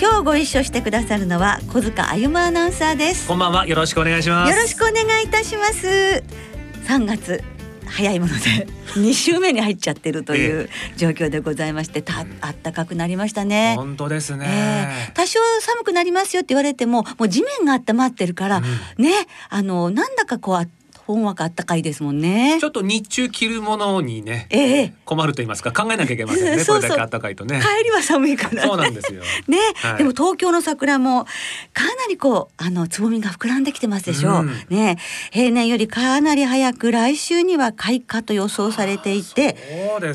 今日ご一緒してくださるのは小塚歩アナウンサーです。こんばんは。よろしくお願いします。よろしくお願いいたします。3月早いもので 2週目に入っちゃってるという状況でございましてたあったかくなりましたね。本当ですね、えー、多少寒くなりますよって言われてももう地面が温まってるから、うん、ねあのなんだかこうほんわか暖かいですもんね。ちょっと日中着るものにね、えー、困ると言いますか考えなきゃいけませんね。そうそうこれだけ暖かいとね。帰りは寒いから。そうなんですよ。ね、はい、でも東京の桜もかなりこうあのつぼみが膨らんできてますでしょう。うん、ね、平年よりかなり早く来週には開花と予想されていて、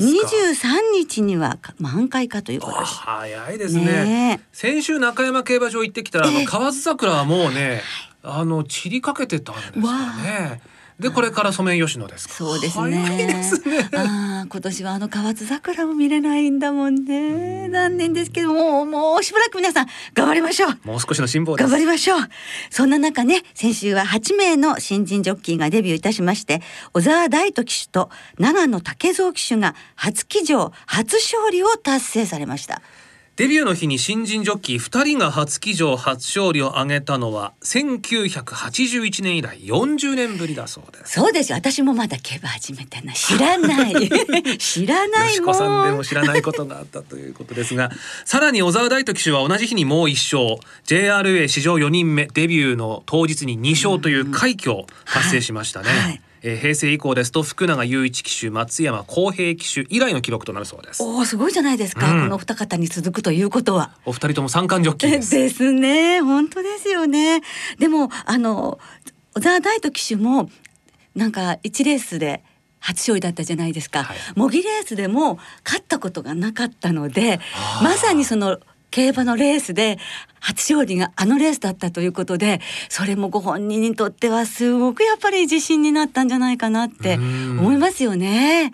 二十三日には満開かということです。早いですね。ね先週中山競馬場行ってきたら、あの河津桜はもうね、あの散りかけてたんですよね。でこれからソメイヨシノですそうですね。すねあ今年はあの河津桜も見れないんだもんね。残念ですけどももうしばらく皆さん頑張りましょう。もう少しの辛抱頑張りましょう。そんな中ね先週は8名の新人ジョッキーがデビューいたしまして小沢大斗騎手と長野武蔵騎手が初騎乗初勝利を達成されました。デビューの日に新人ジョッキー2人が初騎乗初勝利を挙げたのは1981年以来40年ぶりだそうです。そうです私もまだ競馬始めてない。知らない。知らないもん。さんでも知らないことがあったということですがさらに小沢大斗騎手は同じ日にもう1勝。JRA 史上4人目デビューの当日に2勝という快挙を達成しましたね、はい。はいえー、平成以降ですと福永雄一騎手松山公平騎手以来の記録となるそうです。おおすごいじゃないですか、うん、この二方に続くということは。お二人とも三冠ジョッキーです。ですね本当ですよね。でもあの小沢大斗騎手もなんか一レースで初勝利だったじゃないですか、はい、模擬レースでも勝ったことがなかったのでまさにその競馬のレースで初勝利があのレースだったということでそれもご本人にとってはすごくやっぱり自信になったんじゃないかなって思いますよね。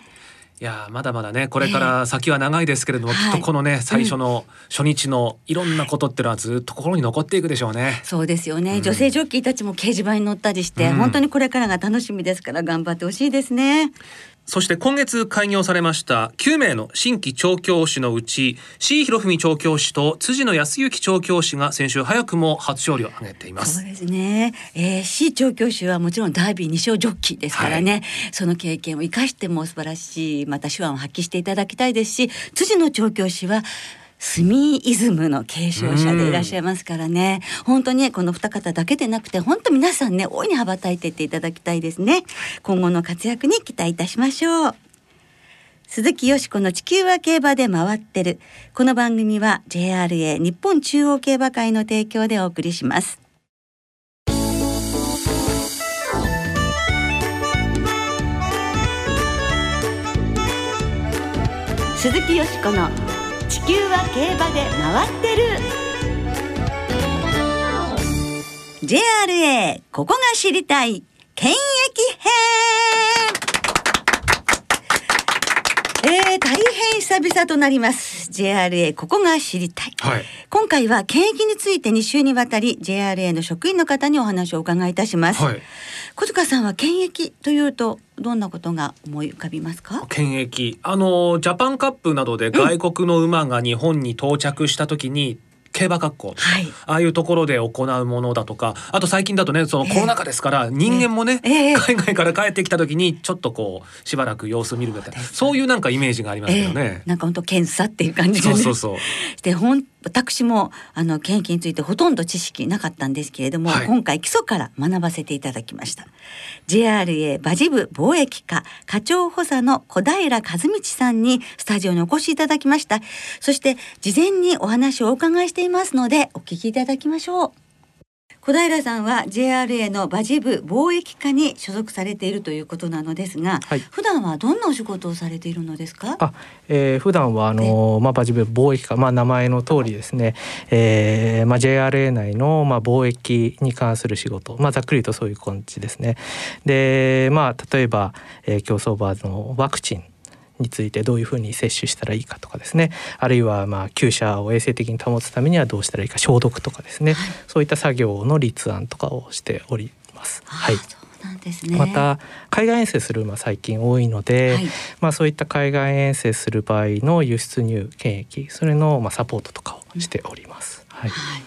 いやまだまだねこれから先は長いですけれども、えー、きっとこのね、はい、最初の初日のいろんなことっていうのはずっと心に残っていくでしょうね。そうですよね、うん、女性ジョッキーたちも掲示板に乗ったりして、うん、本当にこれからが楽しみですから頑張ってほしいですね。そして今月開業されました9名の新規調教師のうち C 博文調教師と辻野康之調教師が先週早くも初勝利を挙げています。そうですね、えー、C 調教師はもちろんダービー2勝ジョッキーですからね、はい、その経験を生かしても素晴らしいまた手腕を発揮していただきたいですし辻野調教師はスミイズムの継承者でいらっしゃいますからね、本当にこの二方だけでなくて本当皆さんね大いに羽ばたいていっていただきたいですね。今後の活躍に期待いたしましょう。鈴木よしこの地球は競馬で回ってる。この番組は JRA 日本中央競馬会の提供でお送りします。鈴木よしこの地球は競馬で回ってる。JRA ここが知りたい。検疫編。えー、大変久々となります。JRA ここが知りたい、はい、今回は検疫について2週にわたり JRA の職員の方にお話をお伺いいたします、はい。小塚さんは検疫というとどんなことが思い浮かびますか？検疫。あのジャパンカップなどで外国の馬が日本に到着した時に、競馬学校はい、ああいうところで行うものだとかあと最近だとねそのコロナ禍ですから、人間もね、えー、海外から帰ってきた時にちょっとこうしばらく様子見るみたいなそういうなんかイメージがありますよね。えー、なんか本当検査っていう感じで、ね、そうそうそう。で本私もあの検疫についてほとんど知識なかったんですけれども、はい、今回基礎から学ばせていただきました。JRA 馬事部貿易課課長補佐の小平和道さんにスタジオにお越しいただきました。そして事前にお話をお伺いしていますのでお聞きいただきましょう。小平さんは JRA の馬事部貿易課に所属されているということなのですが、はい、普段はどんなお仕事をされているのですか？あ、えー、普段はあの、まあ、馬事部貿易課、まあ、名前の通りですね、えーまあ、JRA 内の、まあ、貿易に関する仕事、まあ、ざっくりとそういう感じですね。で、まあ、例えば、えー、競走馬のワクチンについてどういうふうに接種したらいいかとかですね。あるいはまあ厩舎を衛生的に保つためにはどうしたらいいか消毒とかですね、はい、そういった作業の立案とかをしております。はい、ね、また海外遠征する馬最近多いので、はい、まあ、そういった海外遠征する場合の輸出入検疫それのまあサポートとかをしております。はい、はい、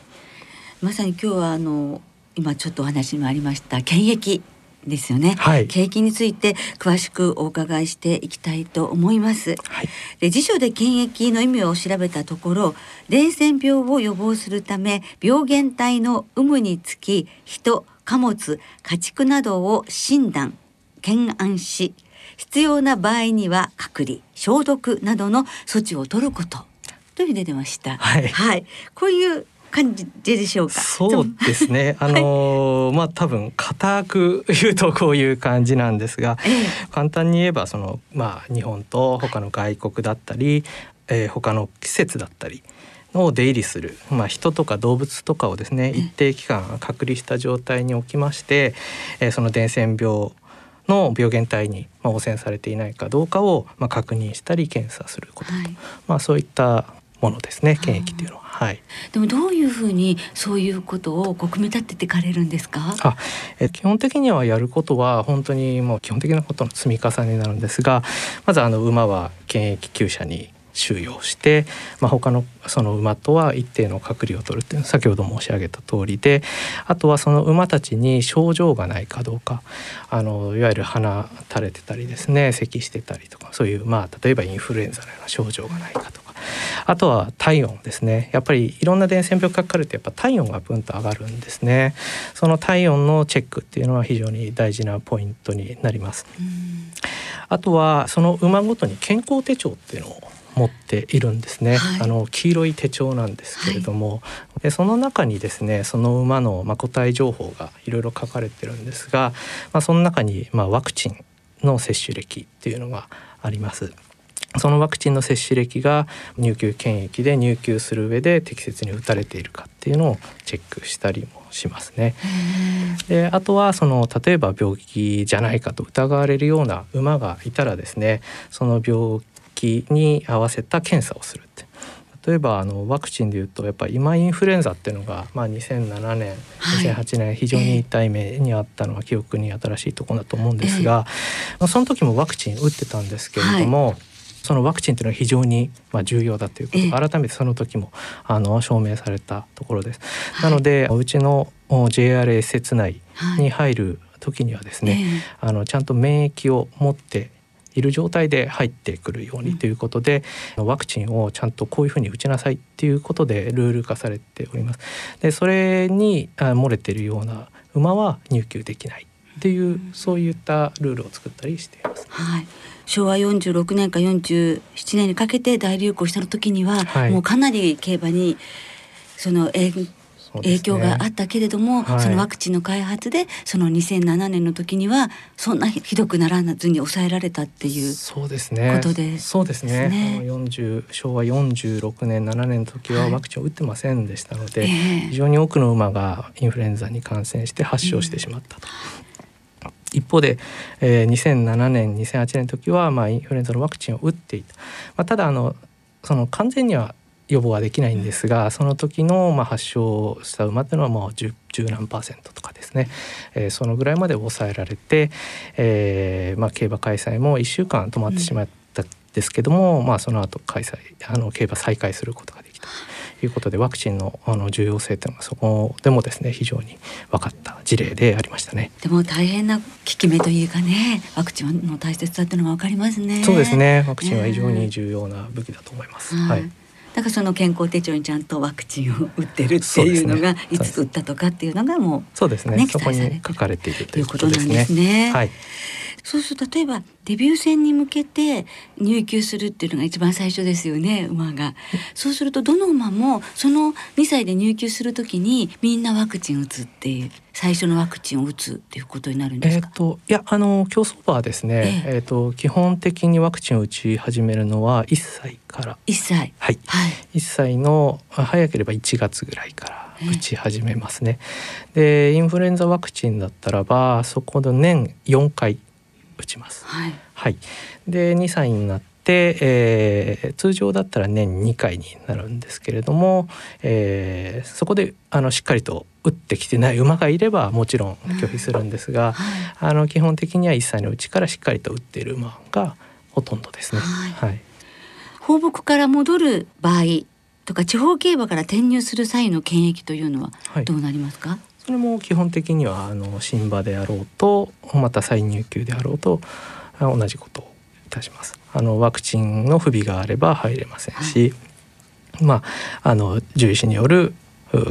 まさに今日はあの今ちょっとお話にもありました検疫ですよね、はい、景気について詳しくお伺いしていきたいと思います、はい、で辞書で検疫の意味を調べたところ伝染病を予防するため病原体の有無につき人貨物家畜などを診断検案し必要な場合には隔離消毒などの措置を取ることというふうに出てました。はい、はい、こういう感じでしょうか？そうですね。あのー、まあ多分固く言うとこういう感じなんですが、ええ、簡単に言えばそのまあ日本と他の外国だったり、えー、他の季節だったり。を出入りする、まあ、人とか動物とかをですね一定期間隔離した状態におきまして、えー、その伝染病の病原体に、まあ、汚染されていないかどうかを、まあ、確認したり検査することと、はい、まあ、そういったものですね検疫っていうのは。はい、でもどういうふうにそういうことをこう組み立てていかれるんですか？あえ基本的にはやることは本当にもう基本的なことの積み重ねになるんですがまずあの馬は検疫厩舎に収容して、まあ、他のその馬とは一定の隔離を取るっていう先ほど申し上げた通りであとはその馬たちに症状がないかどうかあのいわゆる鼻垂れてたりですね咳してたりとかそういうまあ例えばインフルエンザのような症状がないかとかあとは体温ですね。やっぱりいろんな伝染病かかるとやっぱ体温がブンと上がるんですね。その体温のチェックっていうのは非常に大事なポイントになります。あとはその馬ごとに健康手帳っていうのを持っているんですね、はい、あの黄色い手帳なんですけれども、はい、でその中にですねその馬の、ま個体情報がいろいろ書かれてるんですが、まあ、その中に、まあ、ワクチンの接種歴っていうのがあります。そのワクチンの接種歴が入給検疫で入給する上で適切に打たれているかっていうのをチェックしたりもしますね。であとはその例えば病気じゃないかと疑われるような馬がいたらですねその病気に合わせた検査をするって。例えばあのワクチンでいうとやっぱり今インフルエンザっていうのが、まあ、2007年、2008年非常に痛い目にあったのは記憶に新しいところだと思うんですが、えー、その時もワクチン打ってたんですけれども、はいそのワクチンというのは非常にまあ重要だということ。改めてその時もあの証明されたところです。なのでうちの JRA 施設内に入る時にはですね、あのちゃんと免疫を持っている状態で入ってくるようにということで、うん、ワクチンをちゃんとこういうふうに打ちなさいっていうことでルール化されております。でそれに漏れているような馬は入厩できないっていう、うん、そういったルールを作ったりしています。はい昭和46年か47年にかけて大流行した時には、はい、もうかなり競馬にその影影響があったけれども、はい、そのワクチンの開発でその2007年の時にはそんなひどくならずに抑えられたっていうそうですね。ことでそうですね。40昭和46年7年の時はワクチンを打ってませんでしたので、はい非常に多くの馬がインフルエンザに感染して発症してしまったと。うん、一方で、えー、2007年2008年の時は、まあ、インフルエンザのワクチンを打っていた、まあ、ただあのその完全には予防はできないんですがその時のまあ発症した馬っていうのはもう十何パーセントとかですね、えー、そのぐらいまで抑えられて、えーまあ、競馬開催も1週間止まってしまったんですけども、うん、まあ、その後開催あの競馬再開することができた。いうことでワクチンのあの重要性というのはそこでもですね非常に分かった事例でありましたね。でも大変な効き目というかねワクチンの大切さっていうのが分かりますね。そうですねワクチンは非常に重要な武器だと思います。えー、はいだからその健康手帳にちゃんとワクチンを打ってるっていうのが、ね、いつ打ったとかっていうのがもう、そうですね、ね、そこに書かれているということなんですね。はいそうすると例えばデビュー戦に向けて入厩するっていうのが一番最初ですよね馬が。そうするとどの馬もその2歳で入厩する時にみんなワクチン打つっていう最初のワクチンを打つっていうことになるんですか？えっ、といやあの競走馬はですね、えっ、と基本的にワクチンを打ち始めるのは1歳から。1歳。はい。はい、1歳の早ければ1月ぐらいから。打ち始めますね。でインフルエンザワクチンだったらばそこの年4回打ちます。はい、はい、で2歳になって、えー、通常だったら年2回になるんですけれども、えー、そこであのしっかりと打ってきてない馬がいればもちろん拒否するんですが、はい、あの基本的には1歳のうちからしっかりと打っている馬がほとんどですね。はい、はい、放牧から戻る場合とか地方競馬から転入する際の検疫というのはどうなりますか、はい、それも基本的にはあの新馬であろうとまた再入級であろうと同じことをいたします。あのワクチンの不備があれば入れませんし、はい、まああの獣医師による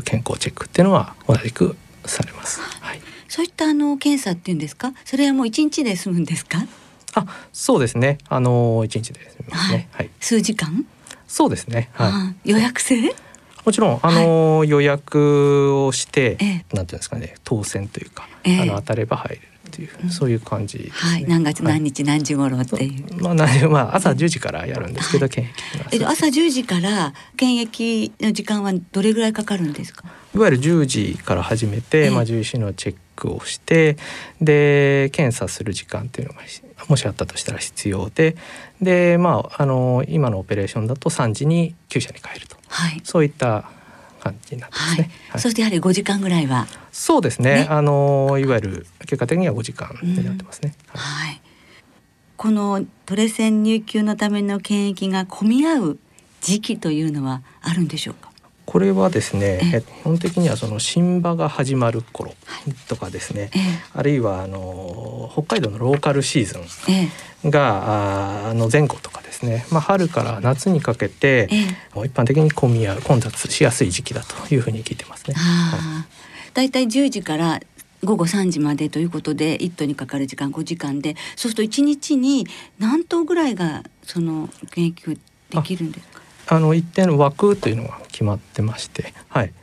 健康チェックっていうのは同じくされます。はい。そういったあの検査っていうんですか？それはもう一日で済むんですか？あ、そうですね。あの一日で済みますね。はい。数時間？そうですね。はい。予約制？もちろんあの、はい、予約をして、ええ、なんていうんですかね当選というか、え、あの当たれば入れるっていう、うん、そういう感じ、ね、はい、何月何日何時頃っていう。まあ、まあ朝10時からやるんですけど、検疫え朝10時から検疫の時間はどれぐらいかかるんですか？いわゆる10時から始めて、まあ獣医師のチェックをしてで検査する時間っていうのがもしあったとしたら必要ででまああの今のオペレーションだと3時に厩舎に帰ると、はい、そういった感じになってますね。はい、そしてやはり5時間ぐらいはそうですね、ね、あのいわゆる結果的には5時間になってますね。うん、はい、このトレセン入級のための検疫が混み合う時期というのはあるんでしょうか？これはですね基本的にはその新馬が始まる頃とかですね、あるいはあの北海道のローカルシーズンが、あの前後とかですね、まあ、春から夏にかけて、一般的に混み合う混雑しやすい時期だというふうに聞いてますね。だいたい10時から午後3時までということで1頭にかかる時間5時間でそうすると1日に何頭ぐらいがその研究できるんですか？あの一定の枠というのが決まってまして、はい、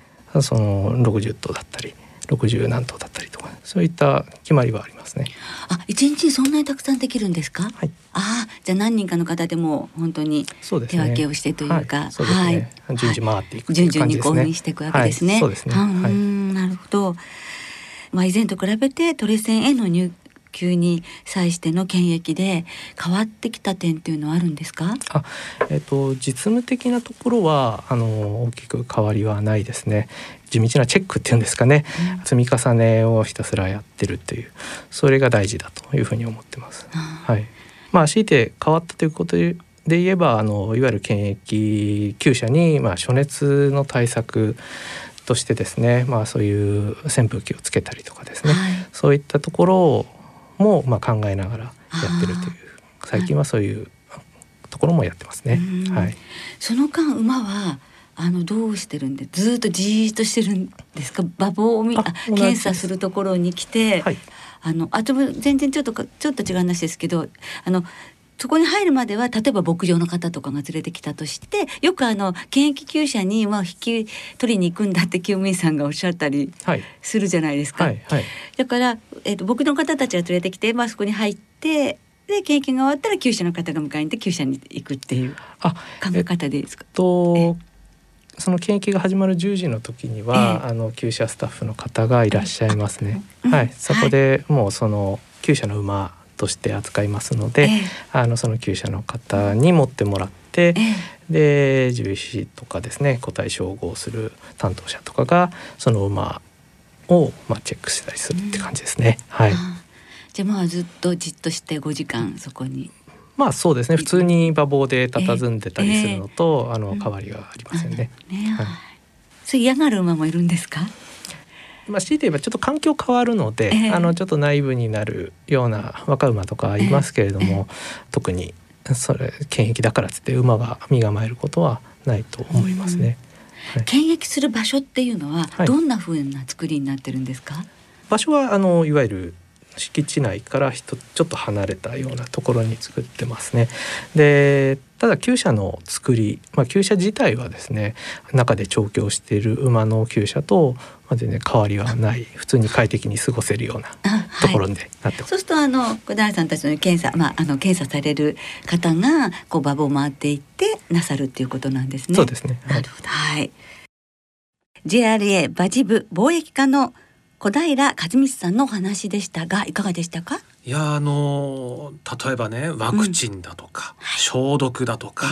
その60頭だったり60何頭だったりとかそういった決まりはありますね。あ、一日そんなにたくさんできるんですか？はい。あじゃあ何人かの方でも本当に手分けをしてというか。はい、順次回っていく、ね、順々にこういうにしていくわけですね。はい、そうですね。はい、なるほど。まあ以前と比べてトレセンへの入急に際しての検疫で変わってきた点っていうのはあるんですか？あ、えーと、実務的なところはあの大きく変わりはないですね。地道なチェックっていうんですかね、うん、積み重ねをひたすらやってるっていうそれが大事だというふうに思ってます。はい。まあ、強いて変わったということでで言えばあのいわゆる検疫厩舎に、まあ、暑熱の対策としてですね、まあ、そういう扇風機をつけたりとかですね、はい、そういったところをもまあ考えながらやってるという最近はそういうところもやってますね。はい、その間馬はあのどうしてるんでずっとじーっとしてるんですか？馬房を見あ検査するところに来て、はい、あのあと全然ちょっとちょっと違う話ですけどあのそこに入るまでは例えば牧場の方とかが連れてきたとしてよくあの検疫厩舎にまあ引き取りに行くんだって救務員さんがおっしゃったりするじゃないですか。はいはい、だから、えーと、牧場の方たちが連れてきて、まあ、そこに入ってで検疫が終わったら厩舎の方が迎えに行って厩舎に行くっていう考え方でいいですか？とその検疫が始まる10時の時には、えあの厩舎スタッフの方がいらっしゃいますね。はい、そこでもうその厩舎の馬として扱いますので、えあのその厩舎の方に持ってもらって、えで獣医師とかですね個体照合する担当者とかがその馬をまあチェックしたりするって感じですね。うん、はい。じゃあまあずっとじっとして5時間そこに。まあそうですね普通に馬房で佇んでたりするのと、えー、あの変わりがありませんね。うん、ねはい、それ嫌がる馬もいるんですか？まあ、強いて言えばちょっと環境変わるので、えー、あのちょっと内部になるような若馬とかいますけれども、えー、特にそれ検疫だからっつって馬が身構えることはないと思いますね。はい、検疫する場所っていうのはどんな風な作りになってるんですか、はい、場所はあのいわゆる敷地内からちょっと離れたようなところに作ってますね。でただ厩舎の作り、まあ、厩舎自体はですね中で調教している馬の厩舎と、まあ、全然変わりはない普通に快適に過ごせるようなところでなってます。はい、そうするとあの小平さんたちの検査、まあ、あの検査される方がこう馬場を回っていってなさるっていうことなんですね。そうですね。なるほど。はい。JRA 馬事部貿易課の小平和光さんのお話でしたがいかがでしたか？いやあの例えばねワクチンだとか、うん消毒だとか、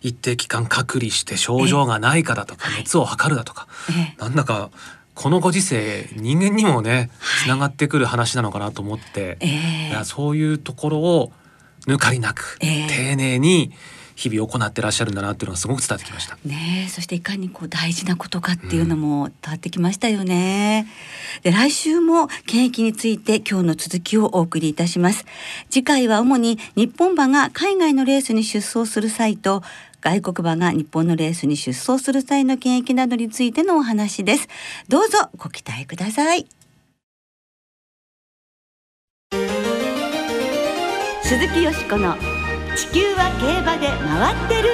一定期間隔離して症状がないかだとか、熱を測るだとか、なんだかこのご時世人間にもねつながってくる話なのかなと思って、いやそういうところを抜かりなく、丁寧に日々行ってらっしゃるんだなっていうのがすごく伝わってきました。ねそしていかにこう大事なことかっていうのも伝わってきましたよね。うん、で来週も検疫について今日の続きをお送りいたします。次回は主に日本馬が海外のレースに出走する際と外国馬が日本のレースに出走する際の検疫などについてのお話です。どうぞご期待ください。鈴木よしこの地球は競馬で回ってる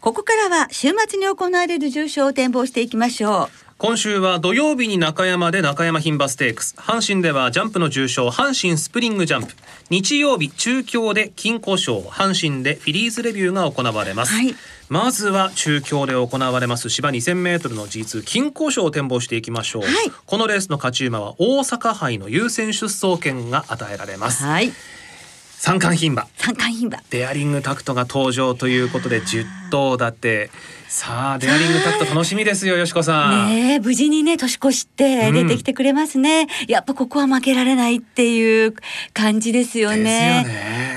ここからは週末に行われる重賞を展望していきましょう今週は土曜日に中山で中山牝馬ステークス。阪神ではジャンプの重賞阪神スプリングジャンプ。日曜日中京で金庫賞阪神でフィリーズレビューが行われます、はい。まずは中京で行われます芝2000メートルの G2 金庫賞を展望していきましょう、はい、このレースの勝ち馬は大阪杯の優先出走権が与えられます、はい。三冠牝馬。三冠牝馬。デアリングタクトが登場ということで10頭立てさあデアリングタクト楽しみですよよしこさん。ね無事にね年越して出てきてくれますね、うん、やっぱここは負けられないっていう感じですよね。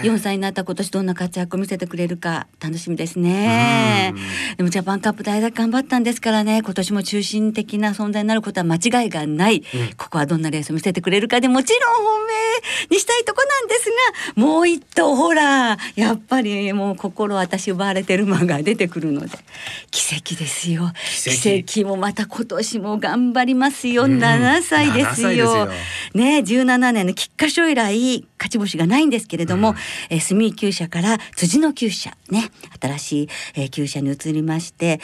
四、ね、歳になった今年どんな活躍を見せてくれるか楽しみですね、でもジャパンカップ大学頑張ったんですからね今年も中心的な存在になることは間違いがない、うん、ここはどんなレースを見せてくれるかでもちろん本命にしたいとこなんですがもう一頭ほらやっぱりもう心私奪われてる馬が出てくるので。奇跡ですよ。奇跡。もまた今年も頑張りますよ、うん、7歳ですよ。ね17年の菊花賞以来勝ち星がないんですけれども、うん、え住厩舎から辻の厩舎ね新しい、えー、厩舎に移りまして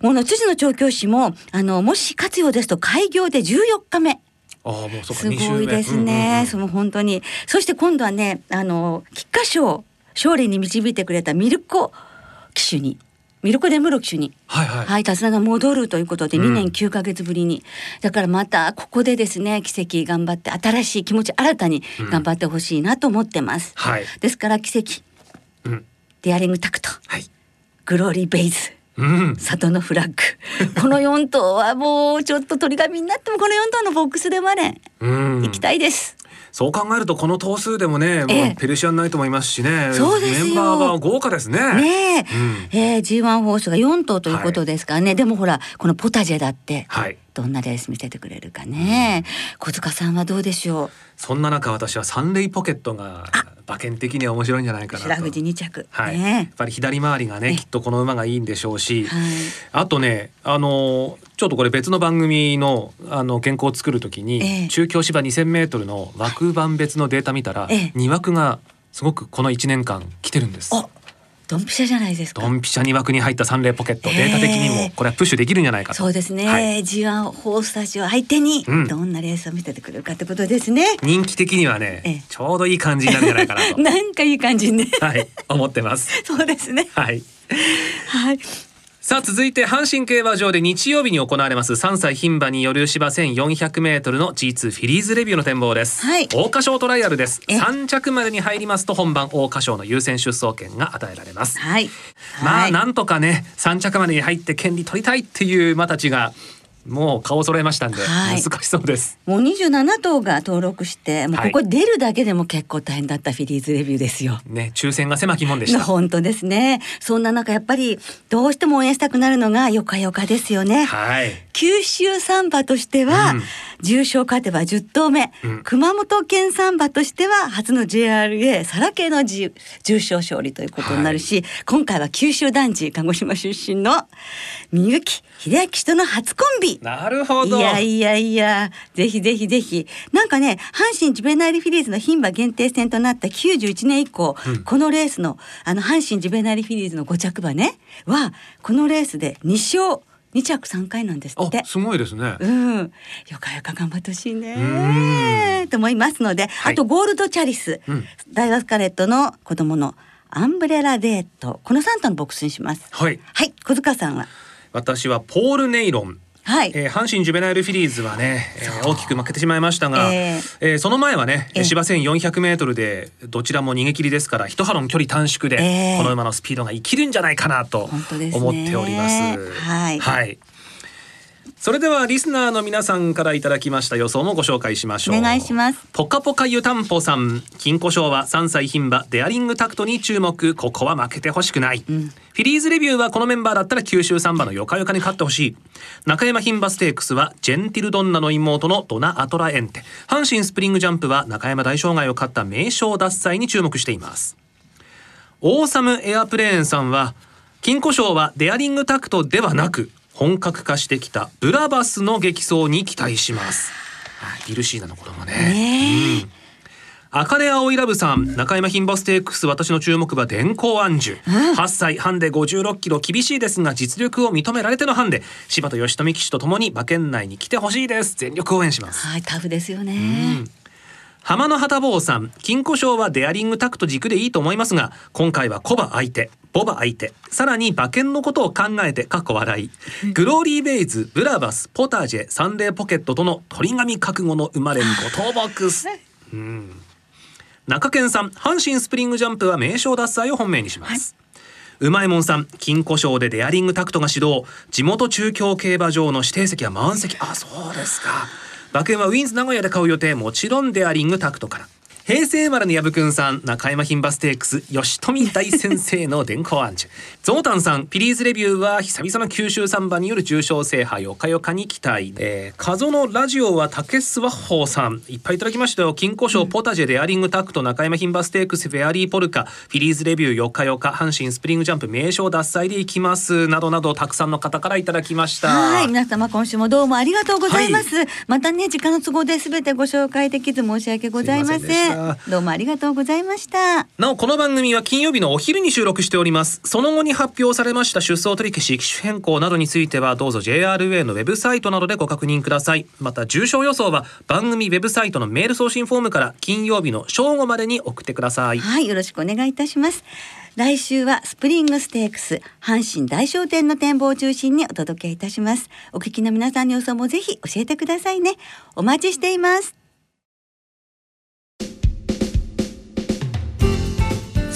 この辻の調教師もあのもし活用ですと開業で14日目。あもうすごいですね、うんうん、その本当に。そして今度はねあの菊花賞勝利に導いてくれたミルコ騎手にミルコ・デ・ムロ騎手に、はいはい、はい、手綱が戻るということで2年9か月ぶりに、うん、だからまたここでですね奇跡頑張って新しい気持ち新たに頑張ってほしいなと思ってます、うんはい、ですから奇跡、うん、デアリングタクト、はい、グローリー・ベイズうん、里のフラッグ。この4頭はもうちょっと鳥紙になってもこの4頭のボックスでまで行きたいです。そう考えるとこの頭数でもね、ええ、ペルシアンナイトもいますしね。そうですメンバーが豪華ですね。ねえ、うん、えー、G1 ホースが4頭ということですからね、はい、でもほらこのポタジェだって、はい、どんなレース見せてくれるかね、うん、小塚さんはどうでしょう？そんな中私はサンレイポケットが馬券的には面白いんじゃないかなと。白富士2着、はい、ね、やっぱり左回りがねきっとこの馬がいいんでしょうし、はい、あとねあのちょっとこれ別の番組のあの健康を作るときに、えー、中京芝 2,000m の枠番別のデータ見たら、えー、2枠がすごくこの1年間来てるんです。ドンピシャじゃないですか。ドンピシャ2枠に入ったサンレイポケット、データ的にもこれはプッシュできるんじゃないかそうですね。はい、G1 ホースタジオ相手にどんなレースを見せてくれるかってことですね。うん、人気的にはね、ちょうどいい感じになるんじゃないかなと。なんかいい感じね。はい、思ってます。そうですね。はい。はい。さあ続いて阪神競馬場で日曜日に行われます。3歳牝馬による芝 1400m の G2 フィリーズレビューの展望です、はい、桜花賞トライアルです。3着までに入りますと本番桜花賞の優先出走権が与えられます、はい、まあなんとかね3着までに入って権利取りたいっていう馬たちがもう顔揃えましたんで、はい、難しそうです。もう27頭が登録してもうここ出るだけでも結構大変だったフィリーズレビューですよ、ね抽選が狭きもんでした。本当ですね。そんな中やっぱりどうしても応援したくなるのがよかよかですよね。はい九州サンバとしては、うん。重賞勝てば10頭目、うん、熊本県サンバとしては初の JRA サラ系の重賞勝利ということになるし、はい、今回は九州男児鹿児島出身のみゆき秀明氏との初コンビ。なるほど。いやいやいやぜひぜひぜひ。なんかね阪神ジュベナイルフィリーズの牝馬限定戦となった91年以降、うん、このレースのあの阪神ジュベナイルフィリーズの5着馬ねはこのレースで2勝二着三回なんですって。すごいですね。うん。よかよか頑張ってほしいね。と思いますので、はい、あとゴールドチャリス、うん、ダイワスカレットの子供のアンブレラデート。この三頭のボックスにします。はい。はい。小塚さんは？私はポールネイロンはい、えー、阪神ジュベナイルフィリーズはね、えー、大きく負けてしまいましたが、えー、えー、その前はね、えー、芝線400メートルでどちらも逃げ切りですから一波論距離短縮で、えー、この馬のスピードが生きるんじゃないかなと思っております。はい、はいそれではリスナーの皆さんからいただきました予想もご紹介しましょう。お願いします。ポカポカ湯たんぽさん。金庫賞は3歳牝馬デアリングタクトに注目。ここは負けてほしくない、うん、フィリーズレビューはこのメンバーだったら九州サンバのヨカヨカに勝ってほしい。中山牝馬ステークスはジェンティルドンナの妹のドナ・アトラエンテ。阪神スプリングジャンプは中山大障害を勝った名将脱祭に注目しています。オーサムエアプレーンさんは金庫賞はデアリングタクトではなく本格化してきたブラバスの激走に期待します。ビルシーナの子供ね、ねうん。赤根青いラブさん中山牝馬ステークス私の注目は電光安寿、うん、8歳半で56キロ厳しいですが実力を認められてのハンデ。柴田義富騎手とともに馬券内に来てほしいです。全力応援します。はいタフですよね、うん。浜野旗坊さん金庫賞はデアリングタクト軸でいいと思いますが今回はコバ相手ボバ相手。さらに馬券のことを考えて過去笑い。グローリーベイズブラバスポタージェサンデーポケットとの鳥紙覚悟の生まれにご当ボックス、うん、中堅さん阪神スプリングジャンプは名称脱祭を本命にします、はいうまいもんさん金庫賞でデアリングタクトが始動。地元中京競馬場の指定席は満席。あそうですか。馬券はウィンズ名古屋で買う予定。もちろんデアリングタクトから。平成生まれの薮くんさん中山牝馬ステークス吉富大先生の電光アンチュゾウタンさんピリーズレビューは久々の九州サンバによる重賞制覇よかよかに期待、えー、謎のラジオは竹スワッホーさん。いっぱいいただきましたよ。金庫賞ポタジェデアリングタクト中山牝馬ステークスフェアリーポルカ。フィリーズレビューよかよか阪神スプリングジャンプ名称脱祭でいきます。などなどたくさんの方からいただきました。はい皆様今週もどうもありがとうございます、はい、またね時間の都合で全てご紹介できず申し訳ございません どうもありがとうございました。なおこの番組は金曜日のお昼に収録しております。その後に発表されました出走取り消し機種変更などについてはどうぞ JRA のウェブサイトなどでご確認ください。また重症予想は番組ウェブサイトのメール送信フォームから金曜日の正午までに送ってください。はいよろしくお願いいたします。来週はスプリングステークス阪神大商店の展望を中心にお届けいたします。お聞きの皆さんの予想もぜひ教えてくださいね。お待ちしています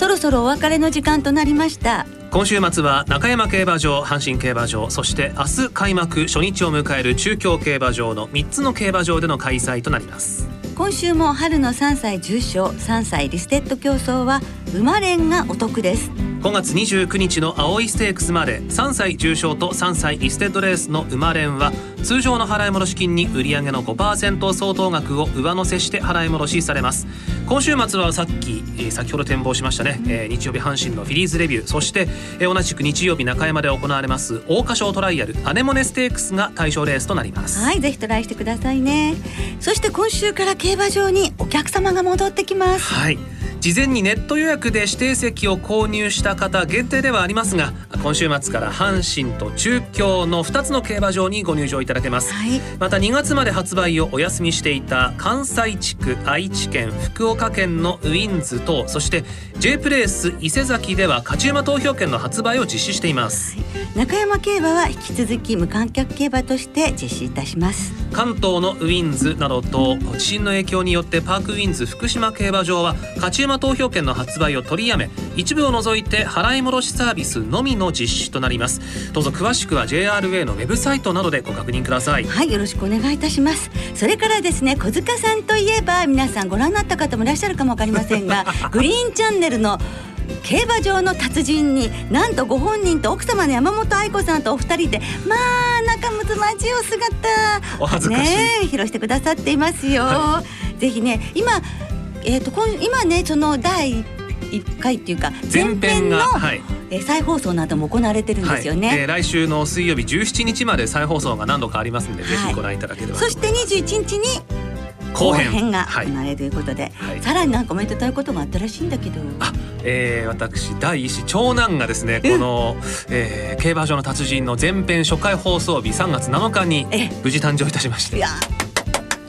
そろそろお別れの時間となりました。今週末は中山競馬場阪神競馬場そして明日開幕初日を迎える中京競馬場の3つの競馬場での開催となります。今週も春の3歳重賞3歳リステッド競争は馬連がお得です。5月29日の青いステークスまで3歳重賞と3歳リステッドレースの馬連は通常の払い戻し金に売上の5%相当額を上乗せして払い戻しされます。今週末はさっき、えー、先ほど展望しましたね、えー、日曜日阪神のフィリーズレビュー。そして、えー、同じく日曜日中山で行われます桜花賞トライアルアネモネステークスが対象レースとなります。はいぜひトライしてくださいね。そして今週から競馬場にお客様が戻ってきます。はい事前にネット予約で指定席を購入した方限定ではありますが今週末から阪神と中京の2つの競馬場にご入場いただけます、はい、また2月まで発売をお休みしていた関西地区愛知県福岡県のウィンズとそして J プレイス伊勢崎では勝ち馬投票券の発売を実施しています、はい、中山競馬は引き続き無観客競馬として実施いたします。関東のウィンズなどと地震の影響によってパークウィンズ福島競馬場は勝ち馬投票券の発売を取りやめ一部を除いて払い戻しサービスのみの実施となります。どうぞ詳しくは JRA のウェブサイトなどでご確認ください。はいよろしくお願いいたします。それからですね小塚さんといえば皆さんご覧になった方もいらっしゃるかもわかりませんが グリーンチャンネルの競馬場の達人になんとご本人と奥様の山本愛子さんとお二人でまあ仲睦まじいお姿お恥ずかしい、ね、披露してくださっていますよ、はい、ぜひね今えっ、ー、と今ねその第一回っていうか前編の、はい、えー、再放送なども行われてるんですよね、はい、えー、来週の水曜日17日まで再放送が何度かありますので、はい、ぜひご覧いただければそして21日に後編。が行われるということで、はい、さらになんかおめでたいこともあったらしいんだけど。あ、えー、私第一子長男がですねこの、えー、競馬場の達人の前編初回放送日3月7日に無事誕生いたしまして。いや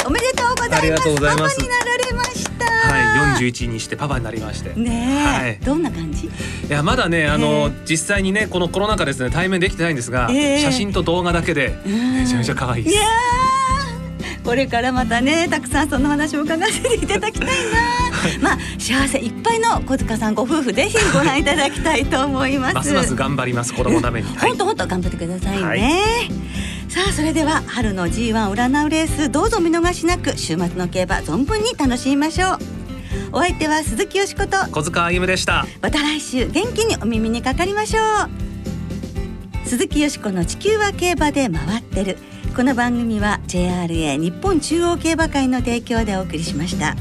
おめでとうございます。ありがとうございます。パパになられまはい41にしてパパになりまして。ねはい、どんな感じ？いやまだねあの、実際にねこのコロナ禍ですね対面できてないんですが、えー、写真と動画だけでめちゃめちゃ可愛いです、いやこれからまたねたくさんその話を伺わせていただきたいな、まあ幸せいっぱいの小塚さんご夫婦ぜひご覧いただきたいと思います。ますます頑張ります子供のために。本当本当頑張ってくださいね、はい、さあそれでは春の G1 占うレースどうぞ見逃しなく週末の競馬存分に楽しみましょう。お相手は鈴木よしこと。小塚あゆむでした。また来週元気にお耳にかかりましょう。鈴木よしこの地球は競馬で回ってる。この番組は JRA 日本中央競馬会の提供でお送りしました。